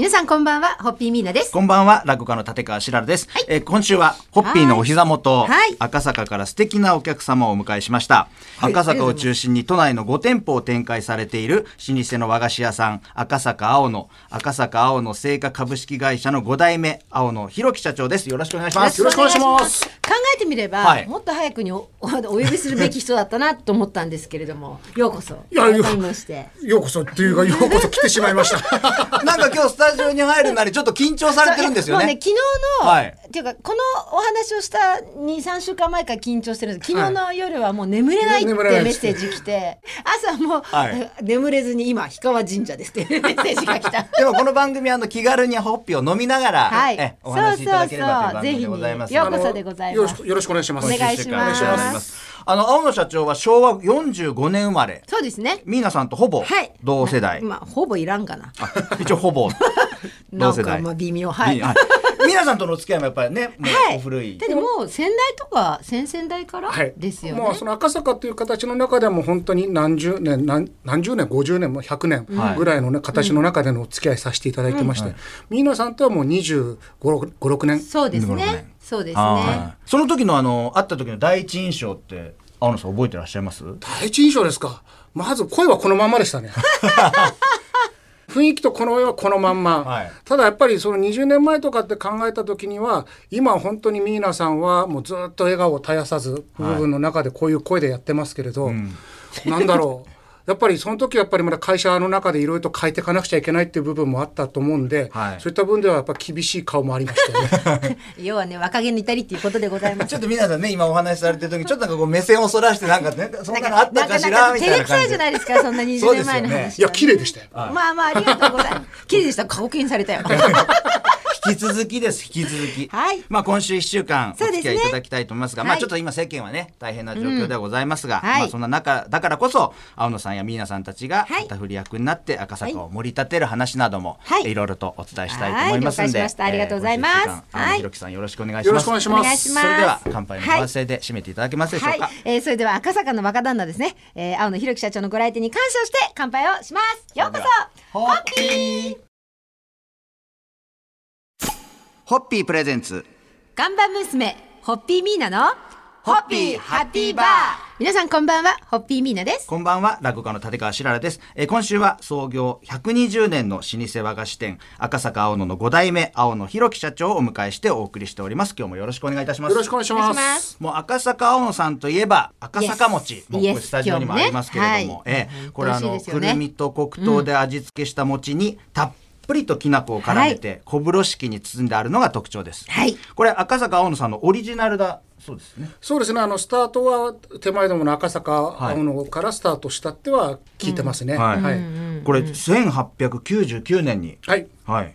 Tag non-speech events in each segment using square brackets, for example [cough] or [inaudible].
皆さんこんばんは、ホッピーミーナです。こんばんは落語家の立川しららです、えー今週はホッピーのお膝元、はい。赤坂から素敵なお客様をお迎えしました、赤坂を中心に都内の5店舗を展開されている老舗の和菓子屋さん赤坂青野。赤坂青野製菓株式会社の5代目青野弘樹社長です。よろしくお願いします。よろしくお願いします。考えてみれば、はいもっと早くにおおお呼びするべき人だったなと思ったんですけれども、ようこそ。いやいや。改めまして。ようこそっていうかようこそ来てしまいました。[laughs] なんか今日スタジオに入るなりちょっと緊張されてるんですよね。もうね、昨日の、はいっていうか、このお話をした2、3週間前から緊張してるんです昨日の夜はもう眠れないってメッセージ来て、[laughs] 朝もう、はい眠れずに今、氷川神社ですっていう [laughs] メッセージが来た。[laughs] でもこの番組はあの気軽にホッピーを飲みながら、はいえお話しいただければという番組でございますようこそでございますよろしくお願いします。お願いしますあの青野社長は昭和45年生まれそうですね。ミーナさんとほぼはい。同世代、まあ、ほぼいらんかな。あ一応ほぼ同世代なんかまあ微妙。はい。いはいミーナさんとのお付き合いもやっぱりねもう古い、だってもう先代とか先々代からはい。ですよね。もうその赤坂という形の中ではもう本当に何十年何何十年50年も100年はいぐらいのね形の中でのお付き合いさせていただいてまして、ミーナさんとはもう25、6年。そうです25年ね。そうですはね。いその時のあの会った時の第一印象って青野さん覚えてらっしゃいます？第一印象ですか。まず声はこのまんまでしたね。[laughs] 雰囲気とこの声はこのまんま、はい。ただやっぱりその20年前とかって考えた時には今本当にミーナさんはもうずっと笑顔を絶やさず部分の中でこういう声でやってますけれど、なんだろうやっぱりその時はやっぱりまだ会社の中でいろいろと変えていかなくちゃいけないっていう部分もあったと思うんで、はいそういった分ではやっぱ厳しい顔もありましたよね。[laughs] 要はね若気の至りっていうことでございます。ちょっと皆さんね今お話しされてる時ちょっとなんかこう目線をそらしてなんかねそんなのあったかしらみたいな感じでいじゃないですかそんな20年前の話はね。[laughs] いや綺麗でしたよ。まあまあありがとうございます。綺麗でした。顔金されたよ。引き続きです。引き続き、はい。まあ今週1週間お付き合いいただきたいと思いますがまあはい。ちょっと今世間はね大変な状況ではございますが、はい。まあそんな中だからこそ青野さんやミーナさんたちがはい。旗振り役になって赤坂を盛り立てる話なども、はい。いろいろとお伝えしたいと思いますんで、はい。しました。ありがとうございます。えー今週一週間青野はい弘樹さんよろしくお願いしよろます。しくお願いします。お願いします。それでは乾杯のご発声で締めていただけますでしょうか、はい、えーそれでは赤坂の若旦那ですね、えー青野弘樹社長のご来店に感謝をして乾杯をします。ようこそ。ホッピーホッピープレゼンツ看板娘ホッピーミーナのホッピーハッピーバー皆さんこんばんはホッピーミーナですこんばんは、落語家の立川しららです。えー今週は創業120年の老舗和菓子店、赤坂青野の5代目、青野弘樹社長をお迎えしてお送りしております。今日もよろしくお願いいたします。よろしくお願いしま。お願いしますもう赤坂青野さんといえば赤坂餅、もうこれ Yes スタジオにもありますけれども、今日もねええこれあの、ねくるみと黒糖で味付けした餅にたっぷりときな粉を絡めて、小風呂敷に包んであるのが特徴です。はいこれ赤坂青野さんのオリジナルだそうですね。そうですね。あのスタートは手前どもの赤坂青野からスタートしたっては聞いてますね。はいはい。これ1899年に、はい。はい。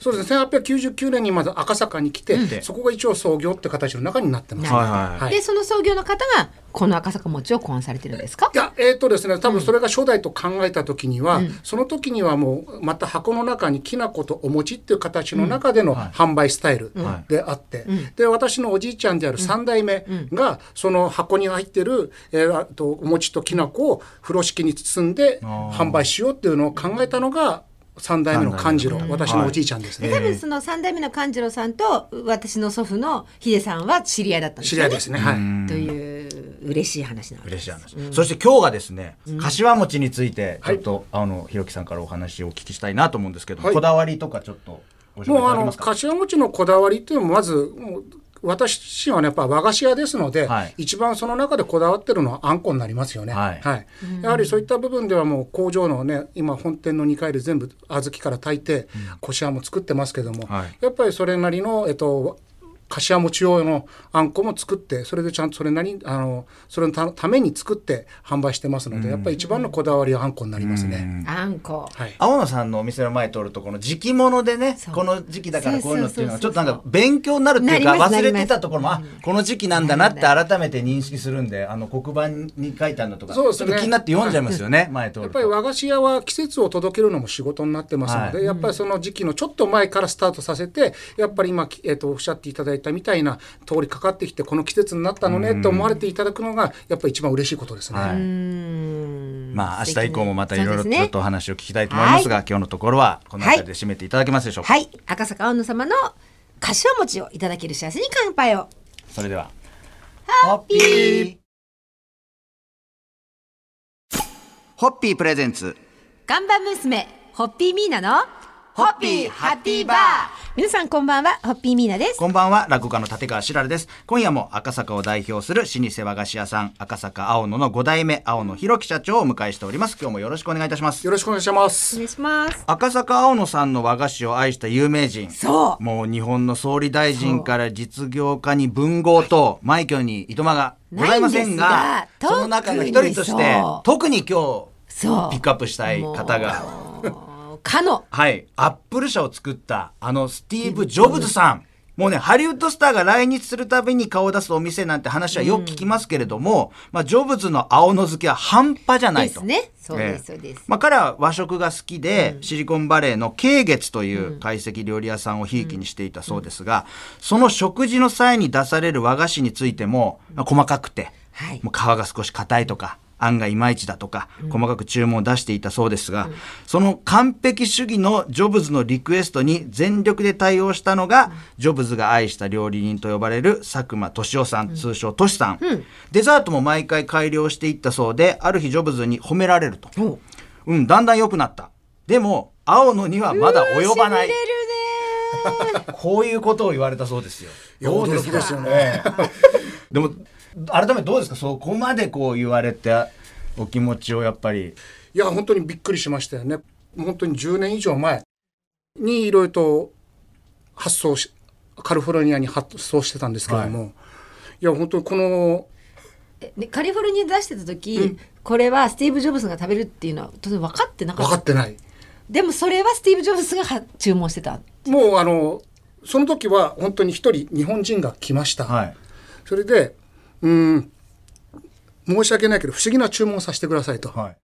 そうですね。1899年にまず赤坂に来て、うん。そこが一応創業って形の中になってます。はいはいはい。でその創業の方がこの赤坂餅を考案されてるんですか？いや、えーとですね、多分それが初代と考えた時には、その時にはもうまた箱の中にきな粉とお餅っていう形の中での販売スタイルであって、で私のおじいちゃんである3代目がその箱に入ってる、えーあとお餅ときな粉を風呂敷に包んで販売しようっていうのを考えたのが3代目の勘次郎私のおじいちゃんですね。で多分その3代目の勘次郎さんと私の祖父のヒデさんは知り合いだったんですよね。知り合いですね。はい。という嬉しい話なんです。嬉しい話、そして今日がですね、柏餅についてちょっと、あのひろきさんからお話をお聞きしたいなと思うんですけど、はい。こだわりとかちょっともうあの柏餅のこだわりっていうのもまずもう私はねやっぱ和菓子屋ですので、はい。一番その中でこだわってるのはあんこになりますよね。はい。やはりそういった部分ではもう工場のね今本店の2階で全部小豆から炊いて、こしあんも作ってますけども、はい。やっぱりそれなりのえっと柏餅用のあんこも作ってそれでちゃんとそれなりにあのそれのたために作って販売してますので、やっぱり一番のこだわりはあんこになりますね。あんこ。はい。青野さんのお店の前通るとこの時期物でねこの時期だからこういうのっていうのはちょっとなんか勉強になるっていうか忘れてたところもあこの時期なんだなって改めて認識するんであの黒板に書いてあるのとかそうですね。と気になって読んじゃいますよね前通ると。やっぱり和菓子屋は季節を届けるのも仕事になってますので、はい。やっぱりその時期のちょっと前からスタートさせてやっぱり今、えー、とおっしゃっていただいいたみたいな通りかかってきてこの季節になったのねって思われていただくのがやっぱり一番嬉しいことですね。はい。うん。まあ明日以降もまたいろいろちょっとお話を聞きたいと思いますが、今日のところはこの辺りで締めていただけますでしょうか？はい。赤坂青野様の柏餅をいただける幸せに乾杯を。それでは。ホッピー。ホッピープレゼンツ。看板娘ホッピーミーナのホッピーハッピーバー皆さんこんばんはホッピーミーナですこんばんは、落語家の立川しらるです。今夜も赤坂を代表する老舗和菓子屋さん、赤坂青野の5代目青野博樹社長をお迎えしております。今日もよろしくお願いいたします。よろしくお願いします。お願いします赤坂青野さんの和菓子を愛した有名人。そうもう日本の総理大臣から実業家に文豪と枚挙にいとまがございませんが、がその中の一人として特に今そう日ピックアップしたい方が、かの。はい、アップル社を作ったあのスティーブ・ジョブズさん。もうね、ハリウッドスターが来日するたびに顔を出すお店なんて話はよく聞きますけれども、まあ、ジョブズの青の好きは半端じゃないと。ですね。そうですええそうです。まあ、彼は和食が好きで、シリコンバレーの慶月という懐石料理屋さんをひいきにしていたそうですが、その食事の際に出される和菓子についても、まあ、細かくて、はい。もう皮が少し硬いとか、あんがいまいちだとか、細かく注文を出していたそうですが、その完璧主義のジョブズのリクエストに全力で対応したのが、ジョブズが愛した料理人と呼ばれる佐久間俊夫さん、通称トシさん,、デザートも毎回改良していったそうで、ある日ジョブズに褒められると。う。ん、だんだん良くなった。でも、青野にはまだ及ばない。[laughs] こういうことを言われたそうですよ。いやどう驚きですよね。ええでも、[laughs] 改めてどうですか？そこまでこう言われて、お気持ちをやっぱり。いや本当にびっくりしましたよね。本当に10年以上前にいろいろと発送しカリフォルニアに発送してたんですけれども、い、や本当にこのえでカリフォルニアで出してた時、これはスティーブ・ジョブズが食べるっていうのは当然分かってなかった分かってない。でもそれはスティーブ・ジョブズがは注文してたもうあのその時は本当に一人日本人が来ました。はい。それでうーん。申し訳ないけど不思議な注文をさせてくださいと。はい。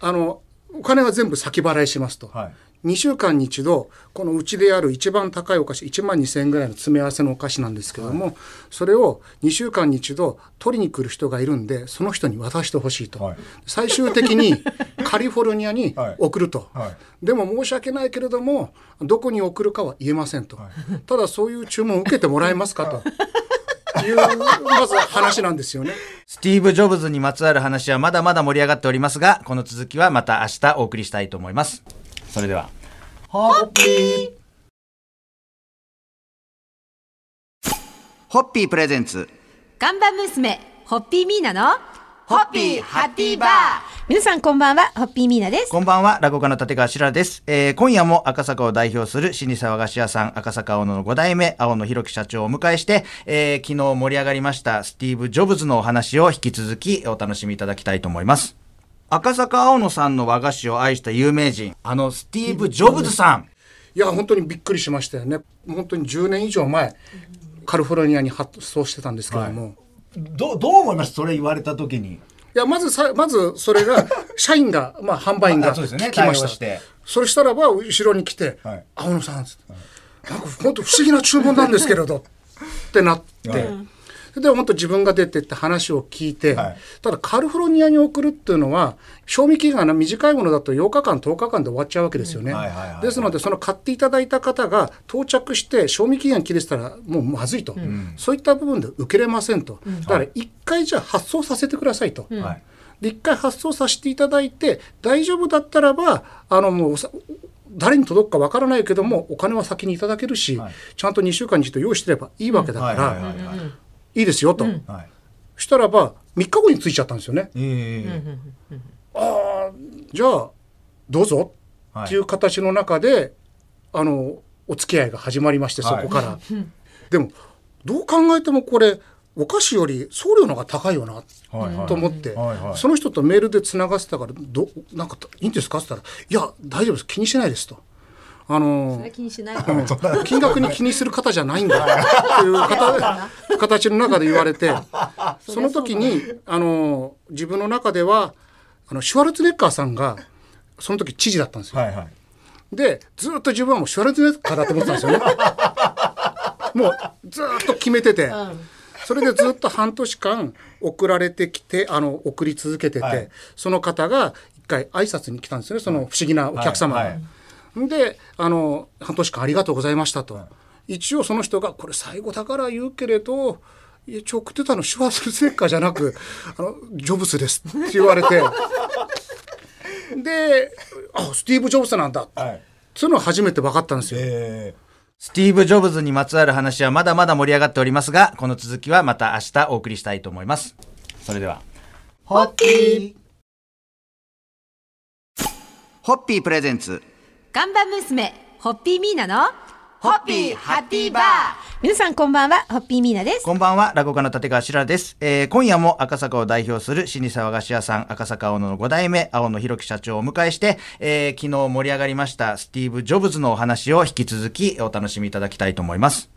あのお金は全部先払いしますと。はい。2週間に一度このうちである一番高いお菓子1万2,000円ぐらいの詰め合わせのお菓子なんですけども、それを2週間に一度取りに来る人がいるんでその人に渡してほしいと、はい。最終的に [laughs] カリフォルニアにはい。送ると、はい。でも申し訳ないけれどもどこに送るかは言えませんと、ただそういう注文を受けてもらえますかと [laughs] いうまず話なんですよね。スティーブ・ジョブズにまつわる話はまだまだ盛り上がっておりますが、この続きはまた明日お送りしたいと思います。それでは。ホッピーホッピープレゼンツ。看板娘ホッピーミーナのホッピーハッピーバー皆さんこんばんはホッピーミーナですこんばんは、落語家の立川しららです。えー今夜も赤坂を代表する老舗和菓子屋さん、赤坂青野の5代目、青野博樹社長をお迎えして、えー昨日盛り上がりましたスティーブ・ジョブズのお話を引き続きお楽しみいただきたいと思います。赤坂青野さんの和菓子を愛した有名人、あのスティーブ・ジョブズさん。いや本当にびっくりしましたよね。本当に10年以上前カリフォルニアに発送してたんですけれども、どどう思います？それ言われた時に。いやまずさまずそれが [laughs] 社員がまあ販売員があそうですね。来ました。て。それしたらば後ろに来てはい「青野さん」つって「なんか本当不思議な注文なんですけれど」ってなって、はいで本当自分が出てって話を聞いて、はい。ただカリフォルニアに送るっていうのは賞味期限が短いものだと8日間10日間で終わっちゃうわけですよね。ですのでその買っていただいた方が到着して賞味期限切れてたらもうまずいと、そういった部分で受けれませんと、だから一回じゃあ発送させてくださいと。はい。で一回発送させていただいて大丈夫だったらばあのもう誰に届くかわからないけどもお金は先にいただけるし、はい。ちゃんと2週間に一度用意してればいいわけだから、いはいはいはいはい。いですよと、はい。したらば3日後に着いちゃったんですよね。ええ。じゃあどうぞ。はい。っていう形の中で、あのお付き合いが始まりましてそこから。でもどう考えてもこれお菓子より送料の方が高いよなはいはい。と思って、はいはいその人とメールでつながってたからどなんかいいんですか？って言ったら「いや大丈夫です。気にしないです」と。あのそれ気にしないうん [laughs] 金額に気にする方じゃないんだっていう方 [laughs] 形の中で言われて [laughs] その時にあの自分の中ではあのシュワルツェネッカーさんがその時知事だったんですよ。はいはい。でずっと自分はもうシュワルツェネッカーだと思ってたんですよね。もうずーっと決めてて、それでずっと半年間送られてきてあの送り続けてて、はいその方が一回挨拶に来たんですよねその不思議なお客様が。はいであの半年間ありがとうございましたと、一応その人がこれ最後だから言うけれど一応送ってたのシュワーツェネッカーじゃなく [laughs] あのジョブスですって言われて。[laughs] であスティーブ・ジョブスなんだ、はい。そういうのは初めて分かったんですよ。え。スティーブ・ジョブズにまつわる話はまだまだ盛り上がっておりますが、この続きはまた明日お送りしたいと思います。それでは、ホッピー。ホッピープレゼンツ。看板娘、ホッピーミーナの、ホッピーハッピーバー皆さんこんばんは、ホッピーミーナです。こんばんは、落語家の立川しららです。えー今夜も赤坂を代表する老舗和菓子屋さん、赤坂青野の5代目、青野博樹社長をお迎えして、えー昨日盛り上がりましたスティーブ・ジョブズのお話を引き続きお楽しみいただきたいと思います。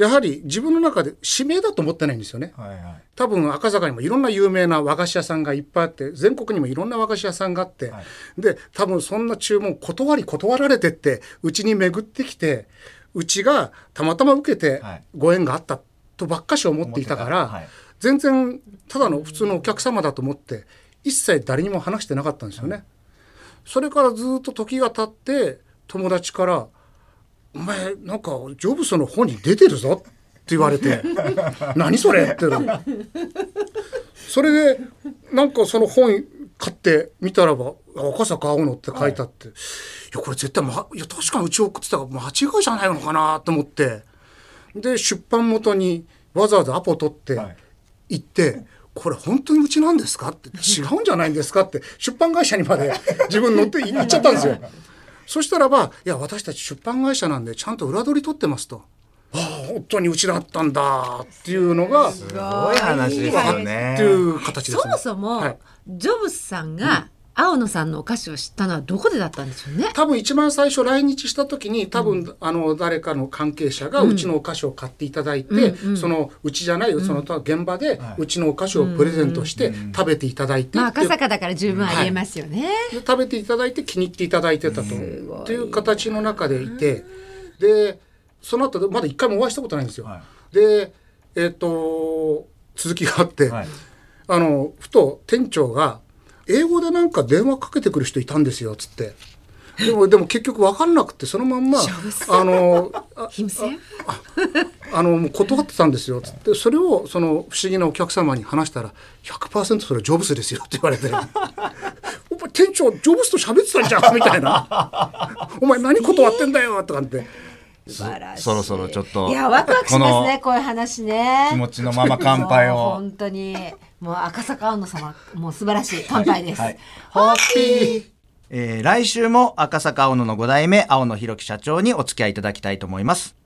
やはり自分の中で指名だと思ってないんですよね。ーはいはい。多分赤坂にもいろんな有名な和菓子屋さんがいっぱいあって全国にもいろんな和菓子屋さんがあって、で多分そんな注文断り断られてってうちに巡ってきてうちがたまたま受けてはい。ご縁があったとばっかし思っていたから、はい。全然ただの普通のお客様だと思って一切誰にも話してなかったんですよね。それからずっと時が経って友達から「お前なんかジョブズの本に出てるぞ」って言われて「[laughs] 何それ?」ってそれでなんかその本買って見たらば「赤坂青野」って書いてあって、い、やこれ絶対、ま、いや確かにうち送ってたから間違いじゃないのかなと思って。で出版元にわざわざアポ取ってはい。行って。これ本当にうちなんですか？って。違うんじゃないんですか？って。出版会社にまで自分乗って行っちゃったんですよ。そしたらば「いや私たち出版会社なんでちゃんと裏取り取ってます」と。ああ本当にうちだったんだっていうのがすごい話ですよねって。いう形ですね。そもそも、はいジョブスさんが、青野さんのお菓子を知ったのはどこでだったんでしょうね？多分一番最初来日した時に多分、あの誰かの関係者がうちのお菓子を買っていただいて、そのうちじゃないその現場でうちのお菓子をプレゼントして食べていただいてまあっていう。赤坂だから十分ありえますよね。で食べていただいて気に入っていただいてたと。っていう形の中でいて。でその後まだ一回もお会いしたことないんですよ。はでえっ、と続きがあって、はい。あのふと店長が「英語でなんか電話かけてくる人いたんですよ」っつって。でもでも結局分かんなくてそのまんまあのああのもう断ってたんですよつって。それをその不思議なお客様に話したら100%それジョブスですよって言われて。[laughs] お前店長ジョブスと喋ってたんじゃん [laughs] みたいな。お前何断ってんだよとかって。そろそろちょっといやワクワクしますねこういう話ね。気持ちのまま乾杯を。本当にもう赤坂青野様もう素晴らしい乾杯です、はい。ホッピー。えー来週も赤坂青野の5代目青野博樹社長にお付き合いいただきたいと思います。